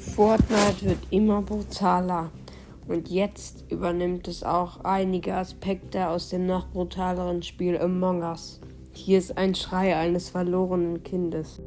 Fortnite wird immer brutaler und jetzt übernimmt es auch einige Aspekte aus dem noch brutaleren Spiel Among Us. Hier ist ein Schrei eines verlorenen Kindes.